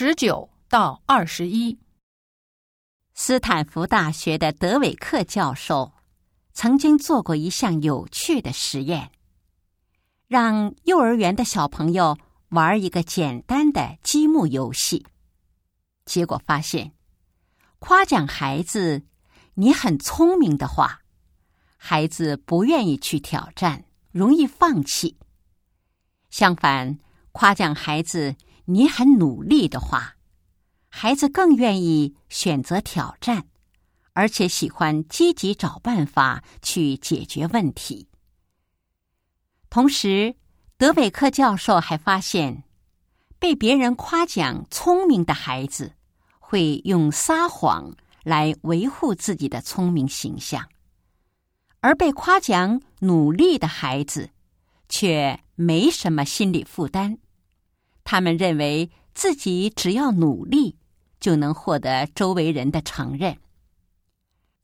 十九到二十一。斯坦福大学的德韦克教授曾经做过一项有趣的实验，让幼儿园的小朋友玩一个简单的积木游戏。结果发现，夸奖孩子“你很聪明”的话，孩子不愿意去挑战，容易放弃；相反，夸奖孩子“你很努力”的话，孩子更愿意选择挑战，而且喜欢积极找办法去解决问题。同时，德韦克教授还发现，被别人夸奖聪明的孩子会用撒谎来维护自己的聪明形象，而被夸奖努力的孩子却没什么心理负担。他们认为自己只要努力。就能获得周围人的承认。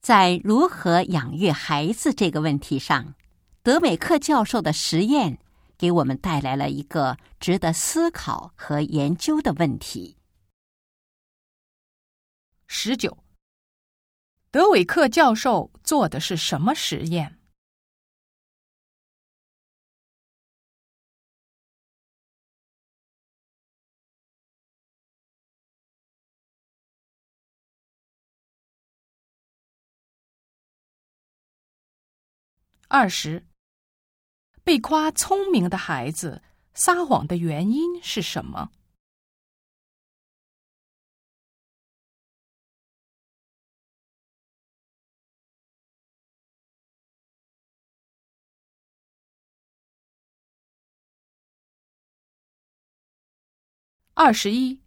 在如何养育孩子这个问题上，德美克教授的实验给我们带来了一个值得思考和研究的问题。十九，德韦克教授做的是什么实验？二十，被夸聪明的孩子撒谎的原因是什么？二十一，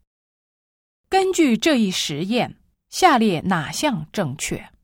根据这一实验，下列哪项正确？